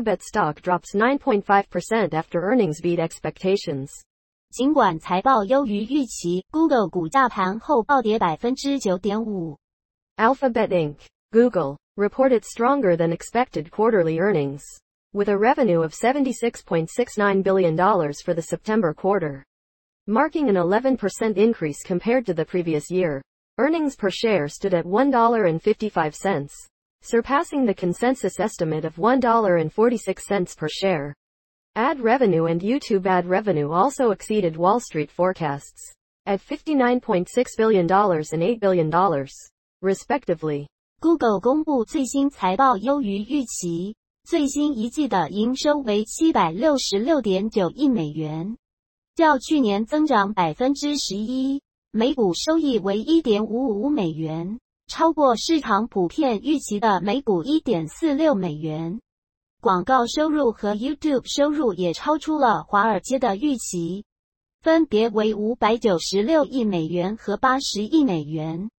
Alphabet stock drops 9.5% after earnings beat expectations. 尽管财报优于预期，Google 股价盘后暴跌百分之九点五。Alphabet Inc. Google reported stronger than expected quarterly earnings, with a revenue of $76.69 billion for the September quarter, marking an 11% increase compared to the previous year. Earnings per share stood at $1.55, surpassing the consensus estimate of $1.46 per share. Ad revenue and YouTube ad revenue also exceeded Wall Street forecasts at $59.6 billion and $8 billion, respectively. Google 公布最新财报优于预期，最新一季的营收为七百六十六点九亿美元，较去年增长百分之十一，每股收益为一点五五美元， 超过市场普遍预期的每股一点四六美元。广告收入和 YouTube 收入也超出了华尔街的预期，分别为五百九十六亿美元和八十亿美元。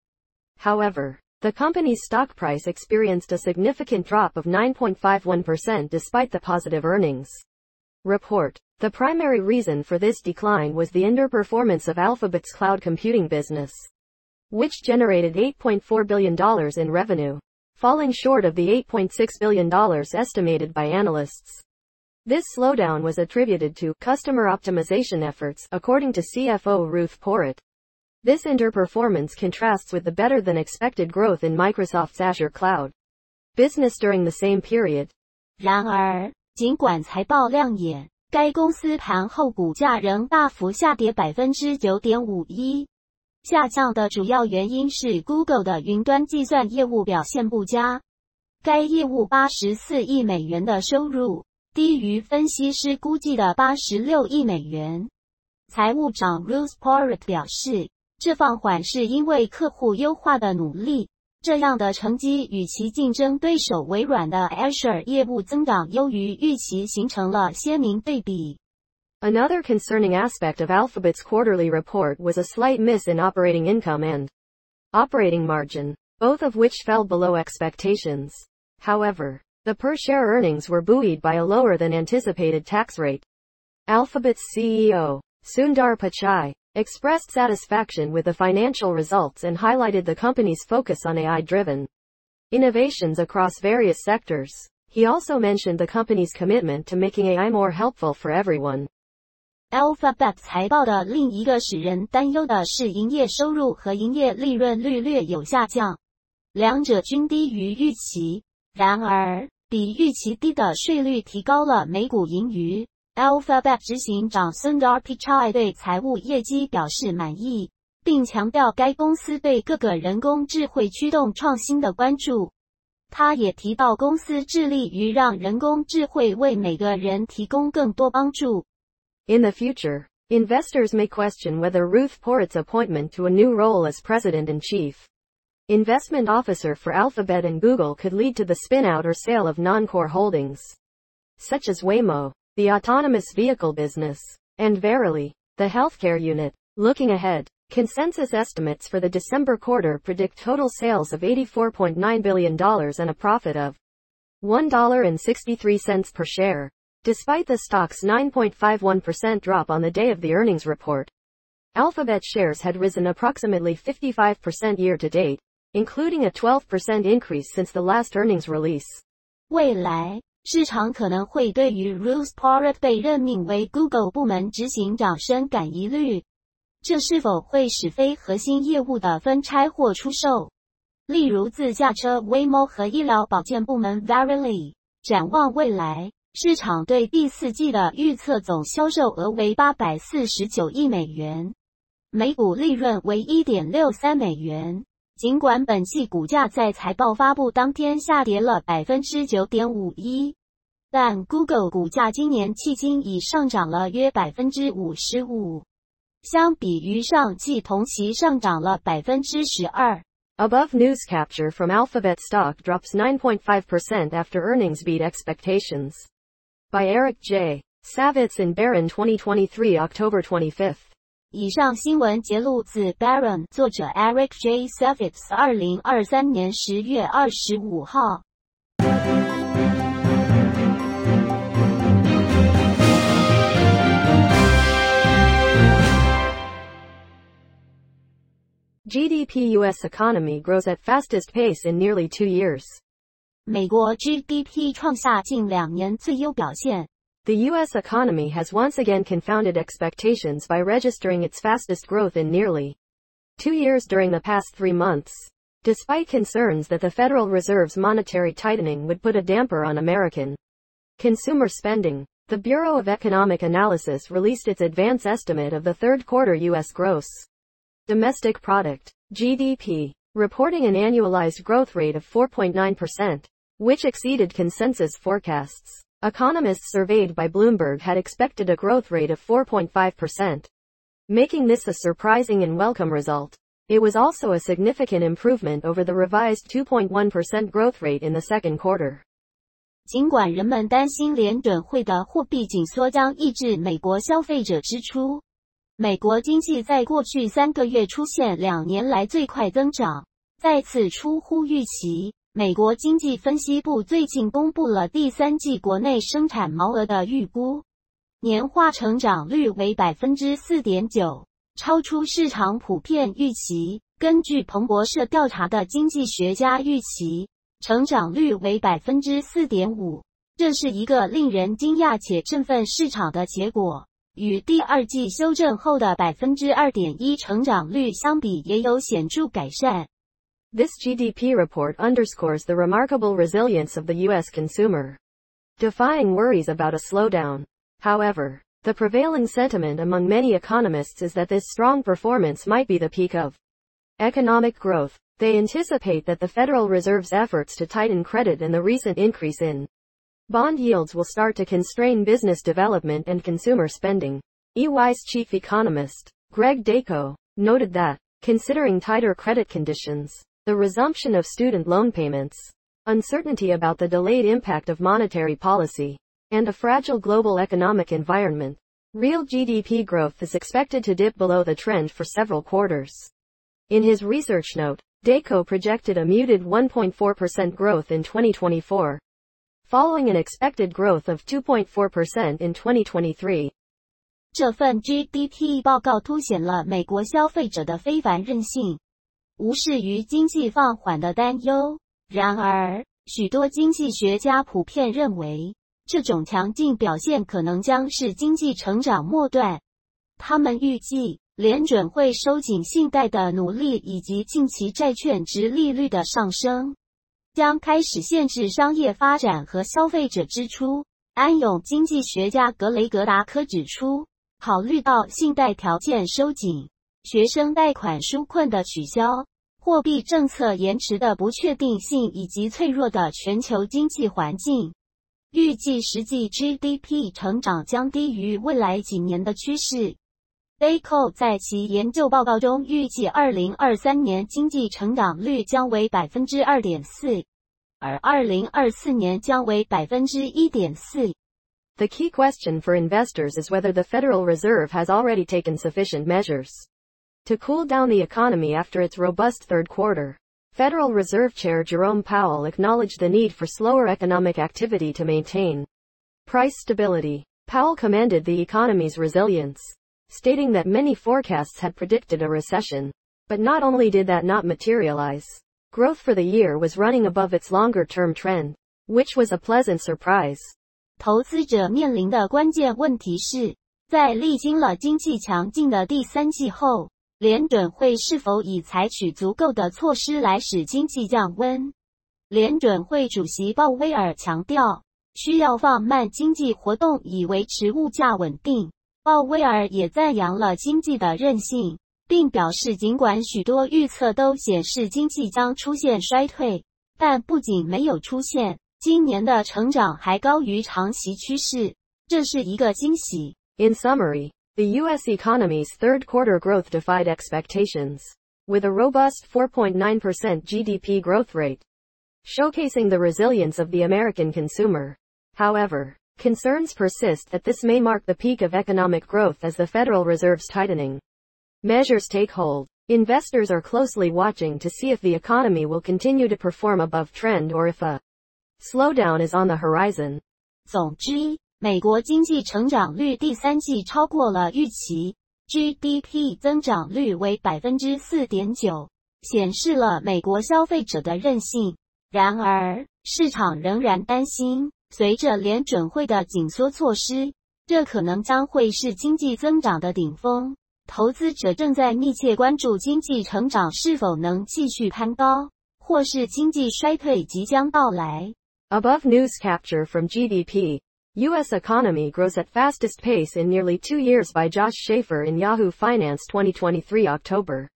However, the company's stock price experienced a significant drop of 9.51% despite the positive earnings report. The primary reason for this decline was the underperformance of Alphabet's cloud computing business, which generated $8.4 billion in revenue, falling short of the $8.6 billion estimated by analysts. This slowdown was attributed to customer optimization efforts, according to CFO Ruth Porat. This underperformance contrasts with the better than expected growth in Microsoft's Azure cloud business during the same period. 然而，尽管财报亮眼，该公司盘后股价仍大幅下跌百分之九点五一，下降的主要原因是 Google 的云端计算业务表现不佳。该业务八十四亿美元的收入低于分析师估计的八十六亿美元。财务长 Ruth Porritt 表示。这放缓是因为客户优化的努力。这样的成绩与其竞争对手微软的 Azure 业务增长优于预期形成了鲜明对比。Another concerning aspect of Alphabet's quarterly report was a slight miss in operating income and operating margin, both of which fell below expectations. However, the per-share earnings were buoyed by a lower than anticipated tax rate. Alphabet's CEO, Sundar Pichai, expressed satisfaction with the financial results and highlighted the company's focus on AI-driven innovations across various sectors. He also mentioned the company's commitment to making AI more helpful for everyone. Alphabet 财报的另一个使人担忧的是营业收入和营业利润率略有下降，两者均低于预期。然而，比预期低的税率提高了每股盈余。Alphabet 执行长 Sundar Pichai 对财务业绩表示满意，并强调该公司对各个人工智慧驱动创新的关注。他也提到公司致力于让人工智慧为每个人提供更多帮助。In the future, investors may question whether Ruth Porat's appointment to a new role as president and chief investment officer for Alphabet and Google could lead to the spin-out or sale of non-core holdings, such as Waymo the autonomous vehicle business, and Verily, the healthcare unit. Looking ahead, consensus estimates for the December quarter predict total sales of $84.9 billion and a profit of $1.63 per share. Despite the stock's 9.51% drop on the day of the earnings report, Alphabet shares had risen approximately 55% year to date, including a 12% increase since the last earnings release. 未来市场可能会对于 Ruth Porat 被任命为 Google 部门执行长深感疑虑，这是否会使非核心业务的分拆或出售，例如自驾车 Waymo 和医疗保健部门 Verily。展望未来， 市场对第四季的预测总销售额为八百四十九亿美元，每股利润为一点六三美元。尽管本季股价在财报发布当天下跌了百分之九点五一，但 Google 股价今年迄今已上涨了约百分之五十五，相比于上季同期上涨了百分之十二。Above news capture from Alphabet stock drops 9.5% after earnings beat expectations. by Eric J. Savitz and Barron 2023 October 25th。以上新闻节录自 Barron，作者 Eric J. Savitz，二零二三年十月二十五号。GDP U.S. economy grows at fastest pace in nearly two years. 美国 GDP 创下近两年最优表现。The U.S. economy has once again confounded expectations by registering its fastest growth in nearly two years during the past three months. Despite concerns that the Federal Reserve's monetary tightening would put a damper on American consumer spending, the Bureau of Economic Analysis released its advance estimate of the third quarter U.S. gross domestic product, GDP, reporting an annualized growth rate of 4.9%, which exceeded consensus forecasts. Economists surveyed by Bloomberg had expected a growth rate of 4.5%, making this a surprising and welcome result. It was also a significant improvement over the revised 2.1% growth rate in the second quarter. 尽管人们担心联准会的货币紧缩将抑制美国消费者支出， 美国经济在过去三个月出现两年来最快增长，再次出乎预期。美国经济分析部最近公布了第三季国内生产毛额的预估，年化成长率为百分之四点九，超出市场普遍预期。根据彭博社调查的经济学家预期。成长率为百分之四点五，这是一个令人惊讶且振奋市场的结果。与第二季修正后的百分之二点一成长率相比，也有显着改善。This GDP report underscores the remarkable resilience of the U.S. consumer, defying worries about a slowdown. However, the prevailing sentiment among many economists is that this strong performance might be the peak of economic growth. They anticipate that the Federal Reserve's efforts to tighten credit and the recent increase in bond yields will start to constrain business development and consumer spending. EY's chief economist, Greg Daco, noted that, considering tighter credit conditions, the resumption of student loan payments, uncertainty about the delayed impact of monetary policy, and a fragile global economic environment, real GDP growth is expected to dip below the trend for several quarters. In his research note, Daco projected a muted 1.4% growth in 2024, following an expected growth of 2.4% in 2023. 这份 GDP 报告凸显了美国消费者的非凡韧性，无视于经济放缓的担忧。然而，许多经济学家普遍认为，这种强劲表现可能将是经济成长末段。他们预计。联准会收紧信贷的努力以及近期债券值利率的上升，将开始限制商业发展和消费者支出。安永经济学家格雷格达科指出，考虑到信贷条件收紧、学生贷款纾困的取消、货币政策延迟的不确定性以及脆弱的全球经济环境，预计实际 GDP 成长将低于未来几年的趋势。Daco 在其研究报告中预计，二零二三年经济成长率将为百分之二点四，而二零二四年将为百分之一点四。The key question for investors is whether the Federal Reserve has already taken sufficient measures to cool down the economy after its robust third quarter. Federal Reserve Chair Jerome Powell acknowledged the need for slower economic activity to maintain price stability. Powell commended the economy's resilience stating that many forecasts had predicted a recession. But not only did that not materialize, growth for the year was running above its longer-term trend, which was a pleasant surprise. 投资者面临的关键问题是，在历经了经济强劲的第三季后，联准会是否已采取足够的措施来使经济降温？联准会主席鲍威尔强调，需要放慢经济活动以维持物价稳定。 鲍威尔也赞扬了经济的韧性，并表示，尽管许多预测都显示经济将出现衰退，但不仅没有出现，今年的成长还高于长期趋势，这是一个惊喜。In summary, the U.S. economy's third quarter growth defied expectations, with a robust 4.9% GDP growth rate, showcasing the resilience of the American consumer. However, Concerns persist that this may mark the peak of economic growth as the Federal Reserve's tightening measures take hold. Investors are closely watching to see if the economy will continue to perform above trend or if a slowdown is on the horizon. 总之，美国经济成长率第三季超过了预期， GDP 增长率为百分之四点九，显示了美国消费者的韧性。然而，市场仍然担心， 随着联准会的紧缩措施，这可能将会是经济增长的顶峰。投资者正在密切关注经济成长是否能继续攀高，或是经济衰退即将到来。Above news capture from GDP. U.S. economy grows at fastest pace in nearly two years by Josh Schaefer in Yahoo Finance 2023 October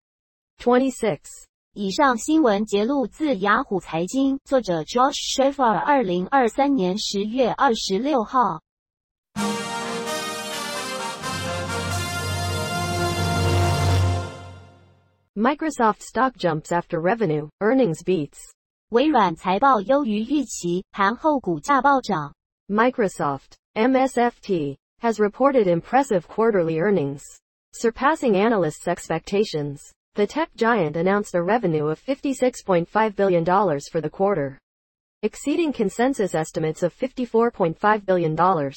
26. 以上新闻节录自雅虎财经，作者 Josh Schafer，二零二三年十月二十六号。Microsoft stock jumps after revenue, earnings beats. beats。微软财报优于预期，盘后股价暴涨。Microsoft (MSFT) has reported impressive quarterly earnings, surpassing analysts' expectations. The tech giant announced a revenue of $56.5 billion for the quarter, exceeding consensus estimates of $54.5 billion.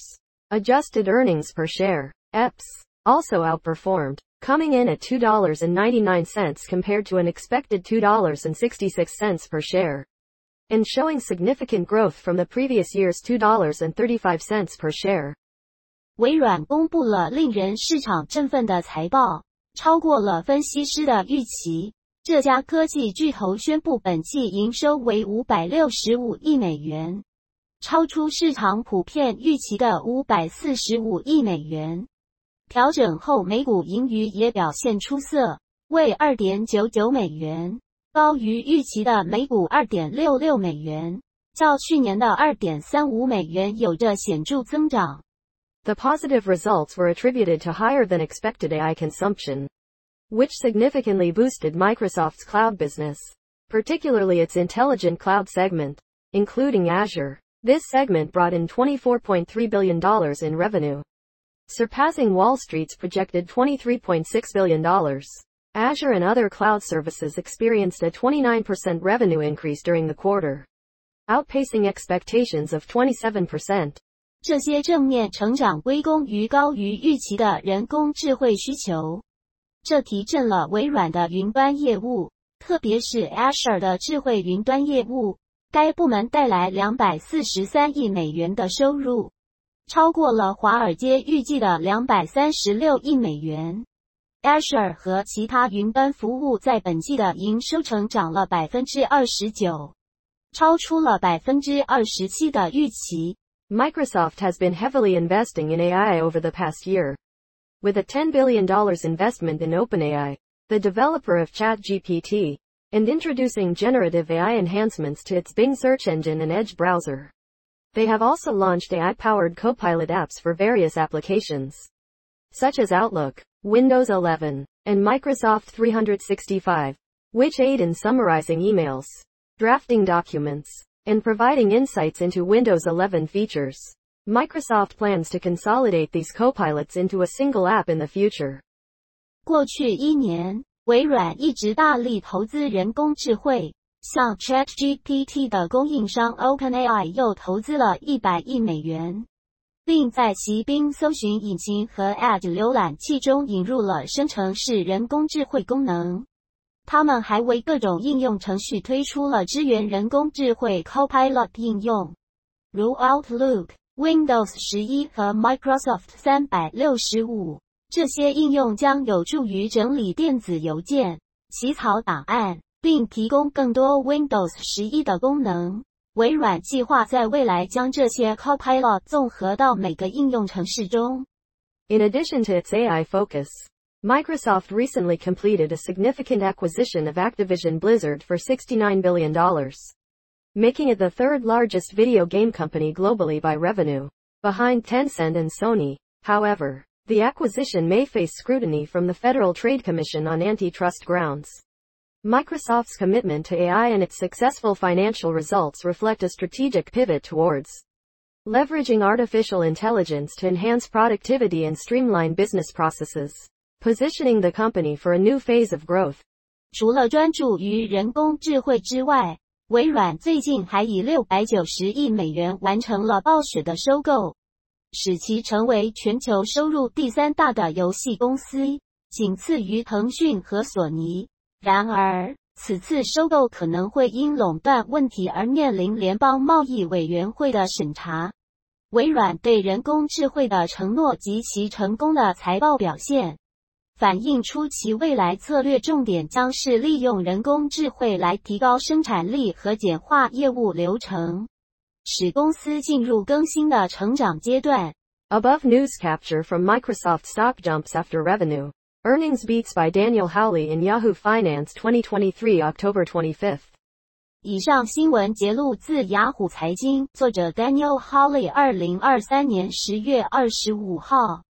Adjusted earnings per share, EPS, also outperformed, coming in at $2.99 compared to an expected $2.66 per share and showing significant growth from the previous year's $2.35 per share. 微软公布了令人市场振奋的财报， 超过了分析师的预期。这家科技巨头宣布本季营收为五百六十五亿美元，超出市场普遍预期的五百四十五亿美元。调整后每股盈余也表现出色，为二点九九美元。高于预期的每股二点六六美元，较去年的二点三五美元有着显著增长。The positive results were attributed to higher than expected AI consumption, which significantly boosted Microsoft's cloud business, particularly its intelligent cloud segment, including Azure. This segment brought in $24.3 billion in revenue, surpassing Wall Street's projected $23.6 billion. Azure and other cloud services experienced a 29% revenue increase during the quarter, outpacing expectations of 27%. 这些正面成长归功于高于预期的人工智慧需求，这提振了微软的云端业务，特别是 Azure 的智慧云端业务。该部门带来两百四十三亿美元的收入，超过了华尔街预计的两百三十六亿美元。Azure 和其他云端服务在本季的营收成长了百分之二十九，超出了百分之二十七的预期。Microsoft has been heavily investing in AI over the past year. With a $10 billion investment in OpenAI, the developer of ChatGPT, and introducing generative AI enhancements to its Bing search engine and Edge browser. They have also launched AI-powered Copilot apps for various applications, such as Outlook, Windows 11, and Microsoft 365, which aid in summarizing emails, drafting documents, and providing insights into Windows 11 features. Microsoft plans to consolidate these copilots into a single app in the future. 过去一年，微软一直大力投资人工智慧，像 ChatGPT 的供应商 OpenAI 又投资了一百亿美元。并在其冰搜寻引擎和 Edge 浏览器中引入了生成式人工智慧功能。他们还为各种应用程序推出了支援人工智慧 Copilot 应用，如 Outlook、Windows 十一和 Microsoft 三百六十五。这些应用将有助于整理电子邮件、起草档案，并提供更多 Windows 十一的功能。微软计划在未来将这些 Copilot 综合到每个应用程式中。In addition to its AI focus, Microsoft recently completed a significant acquisition of Activision Blizzard for $69 billion, making it the third largest video game company globally by revenue, behind Tencent and Sony. However, the acquisition may face scrutiny from the Federal Trade Commission on antitrust grounds. Microsoft's commitment to AI and its successful financial results reflect a strategic pivot towards leveraging artificial intelligence to enhance productivity and streamline business processes, positioning the company for a new phase of growth. 除了专注于人工智慧之外，微软最近还以六百九十亿美元完成了暴雪的收购，使其成为全球收入第三大的游戏公司。仅次于腾讯和索尼。然而，此次收购可能会因垄断问题而面临联邦贸易委员会的审查。微软对人工智慧的承诺及其成功的财报表现，反映出其未来策略重点将是利用人工智慧来提高生产力和简化业务流程，使公司进入更新的成长阶段。Above news capture from Microsoft stock jumps after revenue. Earnings beats by Daniel Howley in Yahoo Finance 2023 October 25th. 以上新闻节录自雅虎财经，作者 Daniel Howley，二零二三年十月二十五号。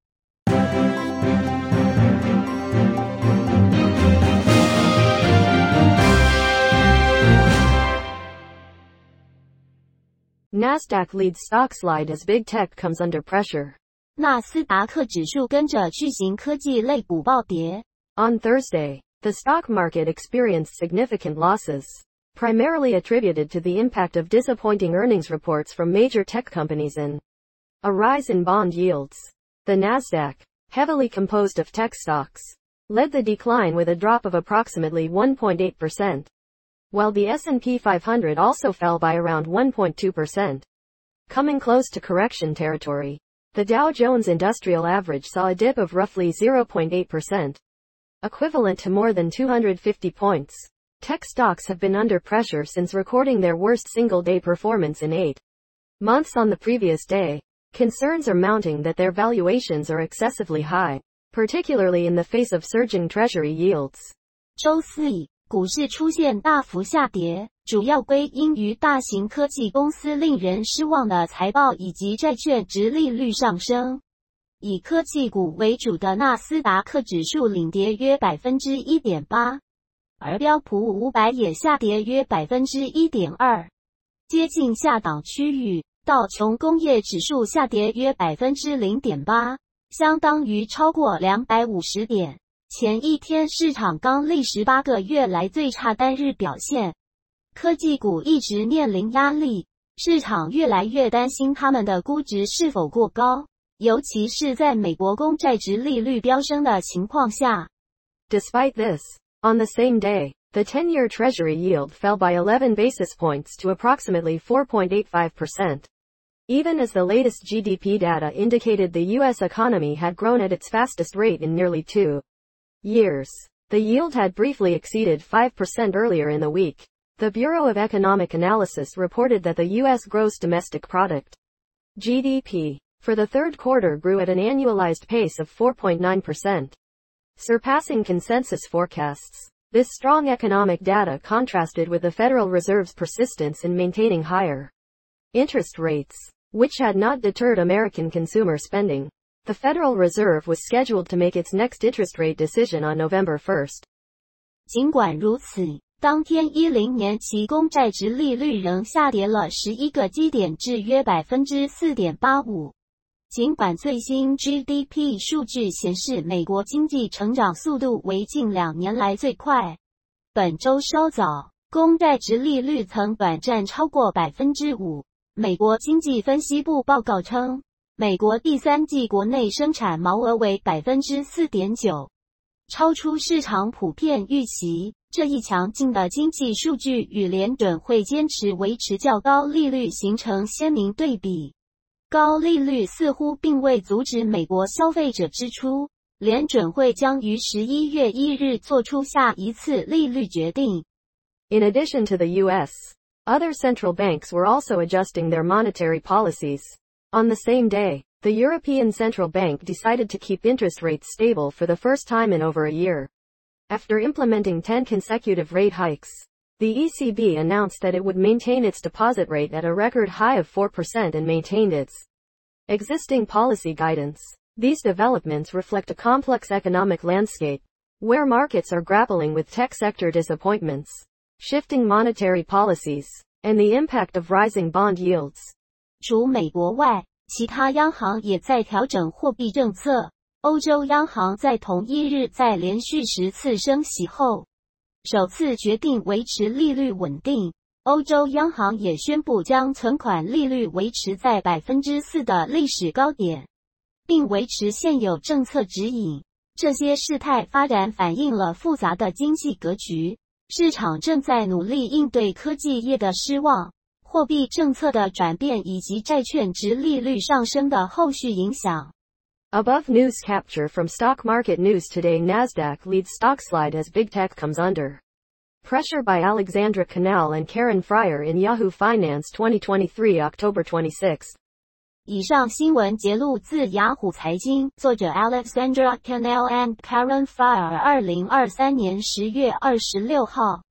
NASDAQ leads stock slide as big tech comes under pressure. 纳斯达克指数跟着巨型科技类股暴跌。On Thursday, the stock market experienced significant losses, primarily attributed to the impact of disappointing earnings reports from major tech companies and a rise in bond yields. The Nasdaq, heavily composed of tech stocks, led the decline with a drop of approximately 1.8%, while the S&P 500 also fell by around 1.2%, coming close to correction territory. The Dow Jones Industrial Average saw a dip of roughly 0.8%, equivalent to more than 250 points. Tech stocks have been under pressure since recording their worst single-day performance in eight months on the previous day. Concerns are mounting that their valuations are excessively high, particularly in the face of surging treasury yields. 周四，股市出现大幅下跌，主要归因于大型科技公司令人失望的财报以及债券值利率上升。以科技股为主的纳斯达克指数领跌约百分之一点八，而标普五百也下跌约百分之一点二，接近下档区域。道琼工业指数下跌约百分之零点八，相当于超过两百五十点。前一天市场刚历时八个月来最差单日表现。科技股一直面临压力，市场越来越担心他们的估值是否过高，尤其是在美国公债值利率飙升的情况下。Despite this, on the same day, the 10-year Treasury yield fell by 11 basis points to approximately 4.85%. Even as the latest GDP data indicated the U.S. economy had grown at its fastest rate in nearly two years, the yield had briefly exceeded 5% earlier in the week. The Bureau of Economic Analysis reported that the U.S. gross domestic product, GDP, for the third quarter grew at an annualized pace of 4.9%, surpassing consensus forecasts. This strong economic data contrasted with the Federal Reserve's persistence in maintaining higher interest rates, which had not deterred American consumer spending. The Federal Reserve was scheduled to make its next interest rate decision on November 1st. 尽管如此，当天一零年期公债值利率仍下跌了十一个基点至约百分之四点八五。尽管最新 GDP 数据显示美国经济成长速度为近两年来最快，本周稍早，公债值利率曾短暂超过百分之五。美国经济分析部报告称，美国第三季国内生产毛额为百分之四点九，超出市场普遍预期。这一强劲的经济数据与联准会坚持维持较高利率形成鲜明对比。高利率似乎并未阻止美国消费者支出。联准会将于十一月一日做出下一次利率决定。In addition to the U.S., other central banks were also adjusting their monetary policies. On the same day, the European Central Bank decided to keep interest rates stable for the first time in over a year. After implementing 10 consecutive rate hikes, the ECB announced that it would maintain its deposit rate at a record high of 4% and maintained its existing policy guidance. These developments reflect a complex economic landscape, where markets are grappling with tech sector disappointments, shifting monetary policies, and the impact of rising bond yields. 除美国外，其他央行也在调整货币政策。欧洲央行在同一日在连续十次升息后，首次决定维持利率稳定。欧洲央行也宣布将存款利率维持在百分之四的历史高点，并维持现有政策指引。这些事态发展反映了复杂的经济格局，市场正在努力应对科技业的失望、货币政策的转变以及债券值利率上升的后续影响。Above news capture from stock market news today Nasdaq leads stock slide as big tech comes under pressure by Alexandra Canal and Karen Friar in Yahoo Finance 2023 October 26. 以上新闻节录自雅虎财经，作者 Alexandra Canal and Karen Friar，二零二三年十月二十六号。